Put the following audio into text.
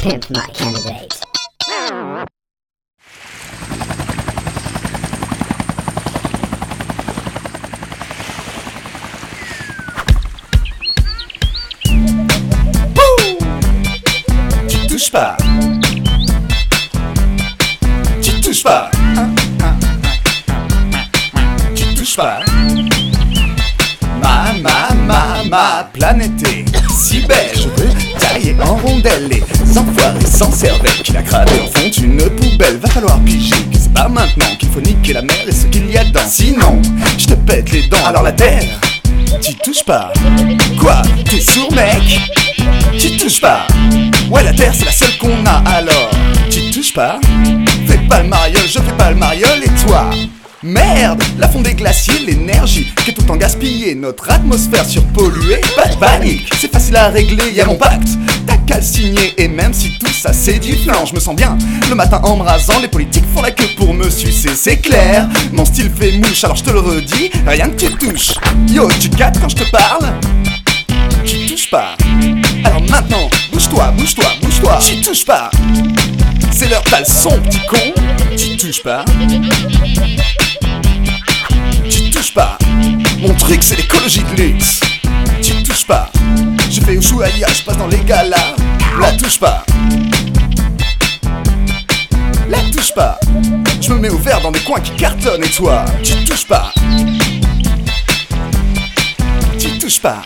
Pimp my candidate. Tu touches pas. Tu touches pas. Tu touches pas. Ma, ma, ma, ma planète est si belle. Je veux tailler en rondelles les enfoirés sans cervelle qui la cradé en font une poubelle. Va falloir piger que c'est pas maintenant qu'il faut niquer la mer et ce qu'il y a dedans. Sinon, je te pète les dents. Alors la terre, tu touches pas. Quoi T'es sourd, mec? Tu touches pas. Ouais, la terre, c'est la seule qu'on a alors. Tu touches pas? Fais pas le mariole, je fais pas le mariole et toi? Merde, la fonte des glaciers, l'énergie qui est tout le temps notre atmosphère surpolluée, pas de panique, c'est facile à régler, y a mon pacte, signer, et même si tout ça c'est du flan, je me sens bien, le matin en me rasant, les politiques font la queue pour me sucer, c'est clair, mon style fait mouche, alors je te le redis, rien que tu touches, yo, tu captes quand je te parle? Tu touches pas, alors maintenant, bouge-toi, bouge-toi, bouge-toi, tu touches pas, c'est l'heure t'as le son, petit con, tu touches pas. Tu touches pas. Mon truc c'est l'écologie de luxe. Tu touches pas. Ushuaïa, je passe dans les galas. La touche pas. La touche pas. Je me mets au vert dans des coins qui cartonnent et toi, tu touches pas. Tu touches pas.